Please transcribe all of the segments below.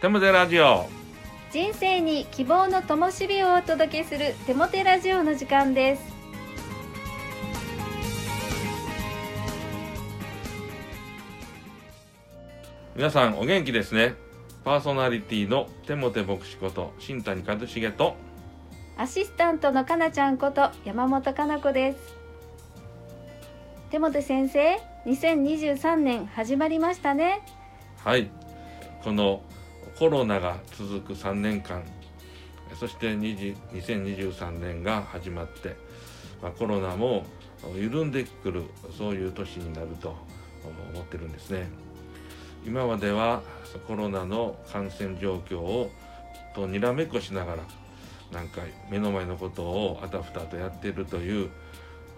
テモテラジオ。人生に希望の灯火をお届けするテモテラジオの時間です。皆さんお元気ですね。パーソナリティのテモテ牧師こと新谷和重とアシスタントのかなちゃんこと山本かな子です。テモテ先生2023年始まりましたね。はい。このコロナが続く3年間そして2023年が始まって、まあ、コロナも緩んでくるそういう年になると思ってるんですね。今まではコロナの感染状況をとにらめっこしながらなんか目の前のことをあたふたとやっているという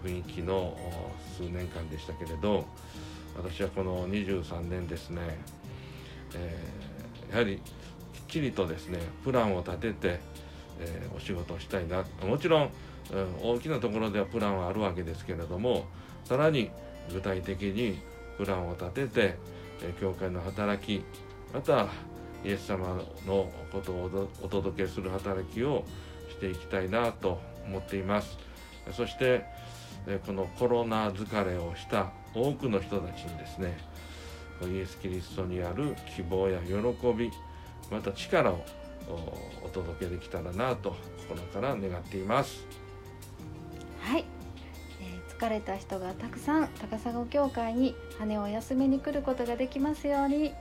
雰囲気の数年間でしたけれど私はこの23年ですね、えー、やはりちりとですねプランを立てて、えー、お仕事をしたいな。もちろん、うん、大きなところではプランはあるわけですけれどもさらに具体的にプランを立てて、えー、教会の働きまたイエス様のことをお届けする働きをしていきたいなと思っています。そしてこのコロナ疲れをした多くの人たちにですねイエス・キリストにある希望や喜びまた力をお届けできたらなと心から願っています。はい、えー、疲れた人がたくさん高砂教会に羽を休めに来ることができますように。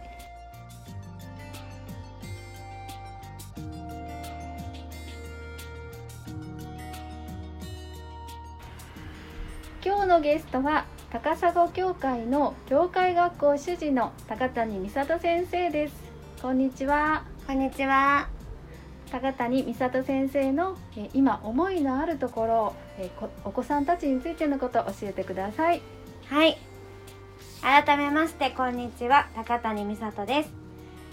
今日のゲストは高砂教会の教会学校主事の高谷美里先生です。こんにちは。こんにちは。高谷美里先生のえ今思いのあるところえお子さんたちについてのことを教えてください。はい。改めましてこんにちは。高谷美里です。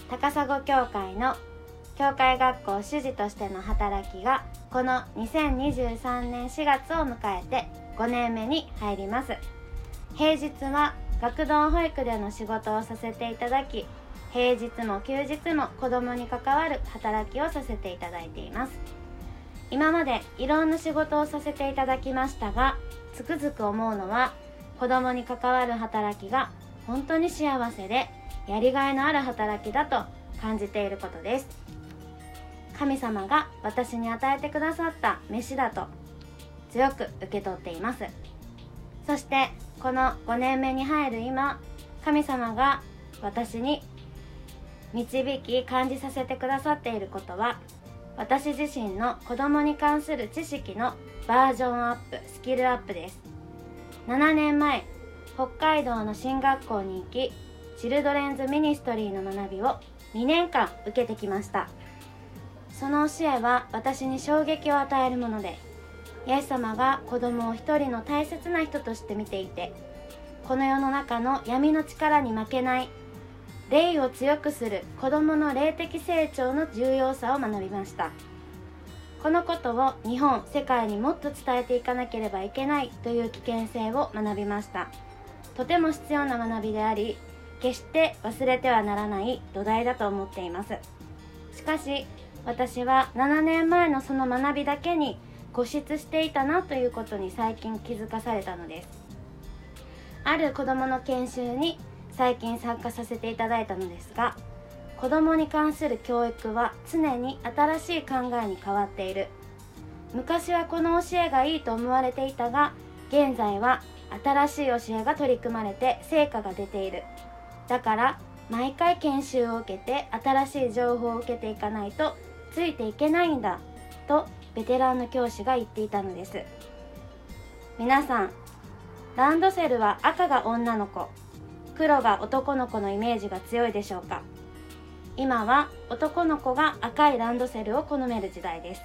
高砂教会の教会学校主事としての働きがこの2023年4月を迎えて5年目に入ります。平日は学童保育での仕事をさせていただき平日も休日も子供に関わる働きをさせていただいています。今までいろんな仕事をさせていただきましたがつくづく思うのは子供に関わる働きが本当に幸せでやりがいのある働きだと感じていることです。神様が私に与えてくださった飯だと強く受け取っています。そしてこの5年目に入る今神様が私に導き感じさせてくださっていることは私自身の子供に関する知識のバージョンアップスキルアップです。7年前北海道の進学校に行きチルドレンズミニストリーの学びを2年間受けてきました。その教えは私に衝撃を与えるものでイエス様が子供を一人の大切な人として見ていてこの世の中の闇の力に負けない霊を強くする子供の霊的成長の重要さを学びました。このことを日本世界にもっと伝えていかなければいけないという危険性を学びました。とても必要な学びであり決して忘れてはならない土台だと思っています。しかし私は7年前のその学びだけに固執していたなということに最近気づかされたのです。ある子どもの研修に最近参加させていただいたのですが子どもに関する教育は常に新しい考えに変わっている。昔はこの教えがいいと思われていたが現在は新しい教えが取り組まれて成果が出ている。だから毎回研修を受けて新しい情報を受けていかないとついていけないんだとベテランの教師が言っていたのです。皆さんランドセルは赤が女の子。黒が男の子のイメージが強いでしょうか？今は男の子が赤いランドセルを好める時代です。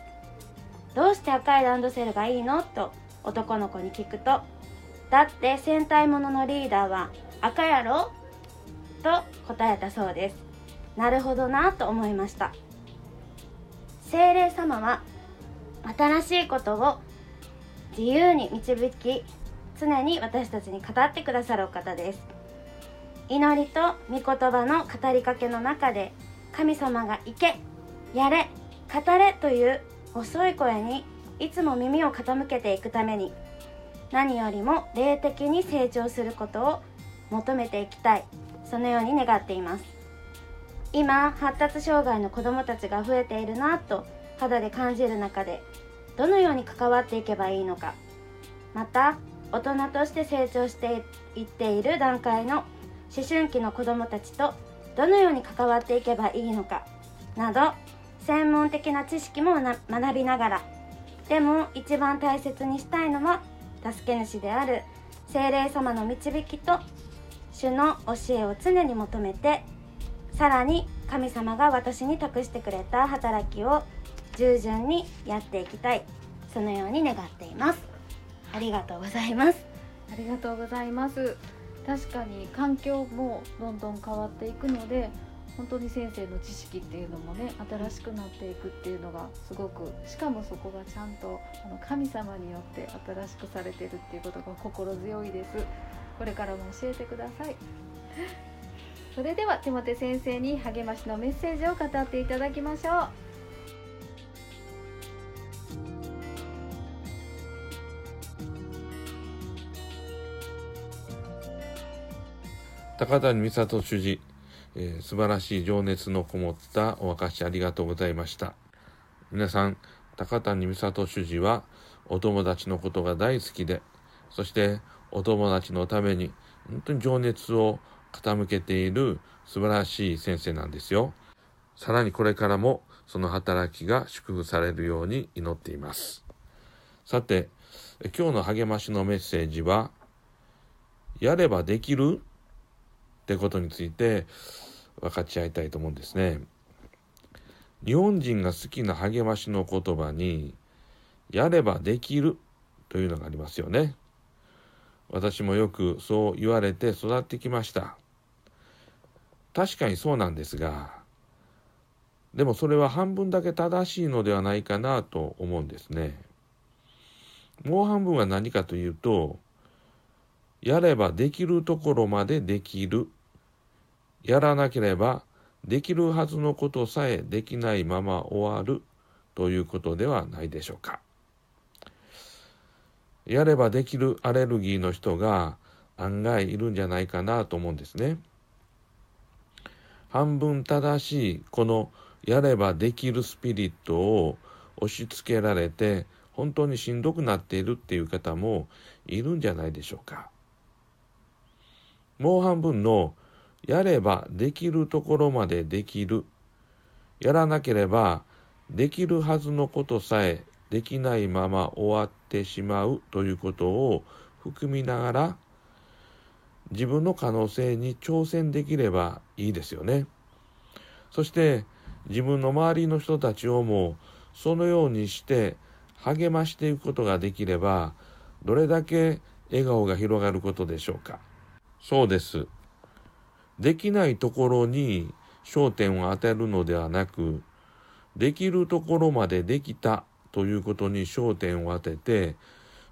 どうして赤いランドセルがいいの？と男の子に聞くとだって戦隊もののリーダーは赤やろ？と答えたそうです。なるほどなと思いました。精霊様は新しいことを自由に導き常に私たちに語ってくださるお方です。祈りと御言葉の語りかけの中で神様が行けやれ語れという遅い声にいつも耳を傾けていくために何よりも霊的に成長することを求めていきたい。そのように願っています。今発達障害の子どもたちが増えているなと肌で感じる中でどのように関わっていけばいいのか。また大人として成長していっている段階の思春期の子どもたちとどのように関わっていけばいいのかなど専門的な知識も学びながらでも一番大切にしたいのは助け主である精霊様の導きと主の教えを常に求めてさらに神様が私に託してくれた働きを従順にやっていきたいそのように願っています。ありがとうございます。ありがとうございます。確かに環境もどんどん変わっていくので本当に先生の知識っていうのもね新しくなっていくっていうのがすごくしかもそこがちゃんとあの神様によって新しくされてるっていうことが心強いです。これからも教えてください。それでは手モ先生に励ましのメッセージを語っていただきましょう。高谷美里主事、えー、素晴らしい情熱のこもったお証しありがとうございました。皆さん、高谷美里主事はお友達のことが大好きで、そしてお友達のために本当に情熱を傾けている素晴らしい先生なんですよ。さらにこれからもその働きが祝福されるように祈っています。さて、今日の励ましのメッセージは、やればできるってことについて分かち合いたいと思うんですね。日本人が好きな励ましの言葉に、やればできるというのがありますよね。私もよくそう言われて育ってきました。確かにそうなんですが、でもそれは半分だけ正しいのではないかなと思うんですね。もう半分は何かというと、やればできるところまでできる。やらなければできるはずのことさえできないまま終わるということではないでしょうか。やればできるアレルギーの人が案外いるんじゃないかなと思うんですね。半分正しいこのやればできるスピリットを押し付けられて本当にしんどくなっているっていう方もいるんじゃないでしょうか。もう半分のやればできるところまでできる。やらなければできるはずのことさえできないまま終わってしまうということを含みながら自分の可能性に挑戦できればいいですよね。そして自分の周りの人たちをもそのようにして励ましていくことができればどれだけ笑顔が広がることでしょうか。そうです。できないところに焦点を当てるのではなく、できるところまでできたということに焦点を当てて、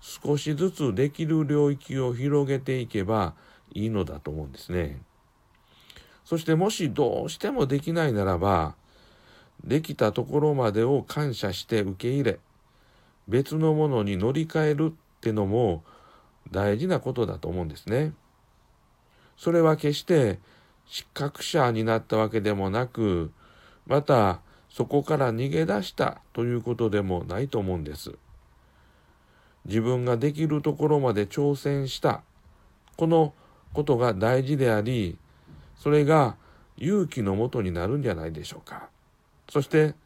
少しずつできる領域を広げていけばいいのだと思うんですね。そしてもしどうしてもできないならば、できたところまでを感謝して受け入れ、別のものに乗り換えるってのも大事なことだと思うんですね。それは決して失格者になったわけでもなく、またそこから逃げ出したということでもないと思うんです。自分ができるところまで挑戦した、このことが大事であり、それが勇気のもとになるんじゃないでしょうか。そして、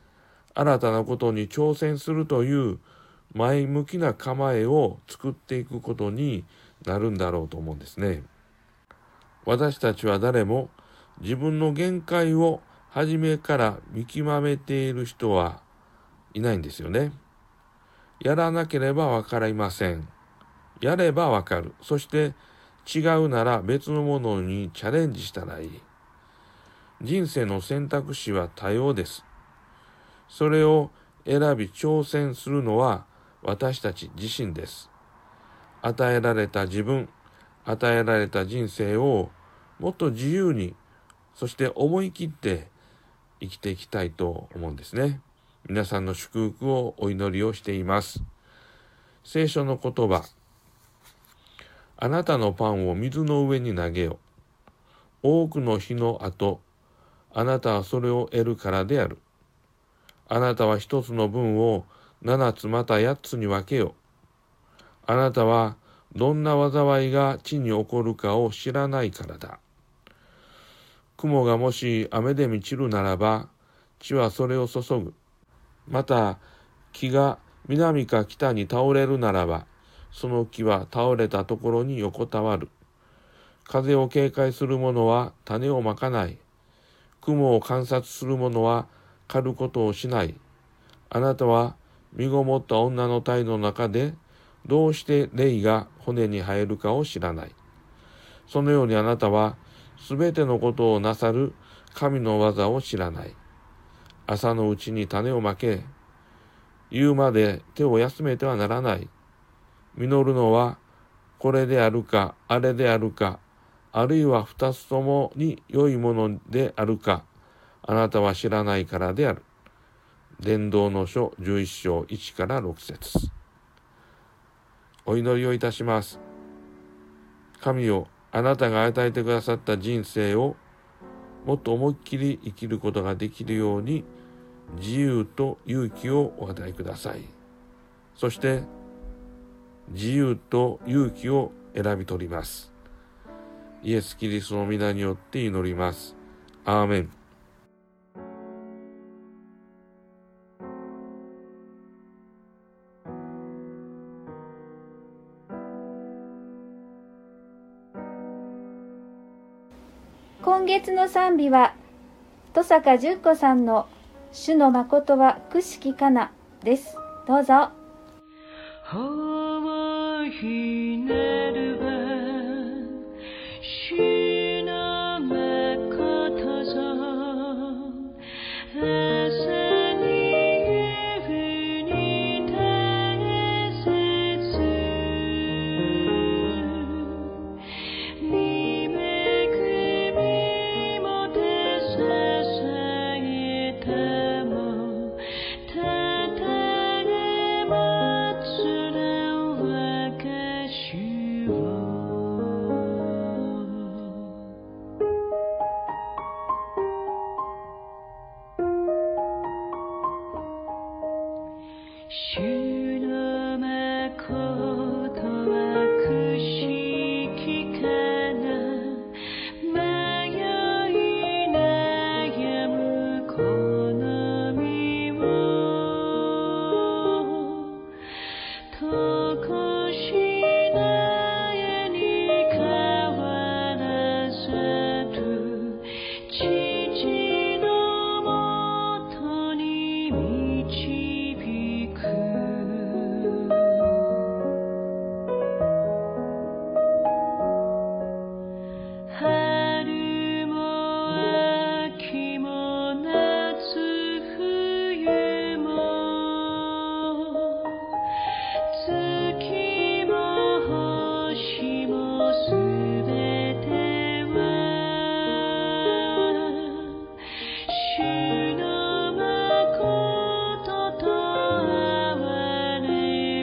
新たなことに挑戦するという前向きな構えを作っていくことになるんだろうと思うんですね。私たちは誰も自分の限界を初めから見極めている人はいないんですよね。やらなければわかりません。やればわかる。そして違うなら別のものにチャレンジしたらいい。人生の選択肢は多様です。それを選び挑戦するのは私たち自身です。与えられた自分、与えられた人生をもっと自由に、そして思い切って生きていきたいと思うんですね。皆さんの祝福をお祈りをしています。聖書の言葉。あなたのパンを水の上に投げよ。多くの日の後、あなたはそれを得るからである。あなたは一つの分を七つまた八つに分けよ。あなたはどんな災いが地に起こるかを知らないからだ。雲がもし雨で満ちるならば、地はそれを注ぐ。また、木が南か北に倒れるならば、その木は倒れたところに横たわる。風を警戒する者は種をまかない。雲を観察する者は狩ることをしない。あなたは身ごもった女の体の中で、どうして霊が骨に生えるかを知らない。そのようにあなたは、すべてのことをなさる神の技を知らない。朝のうちに種をまけ、言うまで手を休めてはならない。実るのは、これであるか、あれであるか、あるいは二つともに良いものであるか、あなたは知らないからである。伝道の書11章1から6節お祈りをいたします。神よ、あなたが与えてくださった人生をもっと思いっきり生きることができるように自由と勇気をお与えください。そして自由と勇気を選び取ります。イエス・キリストの皆によって祈ります。アーメン。今月の賛美は登坂純子さんの「主の誠はくしきかな」ですどうぞ。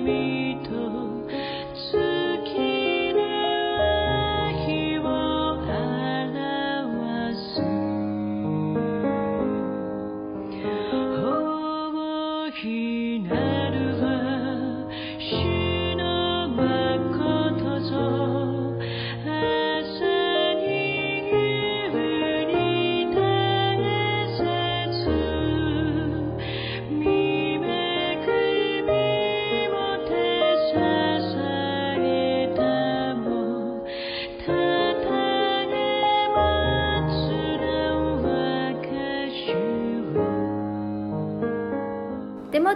me.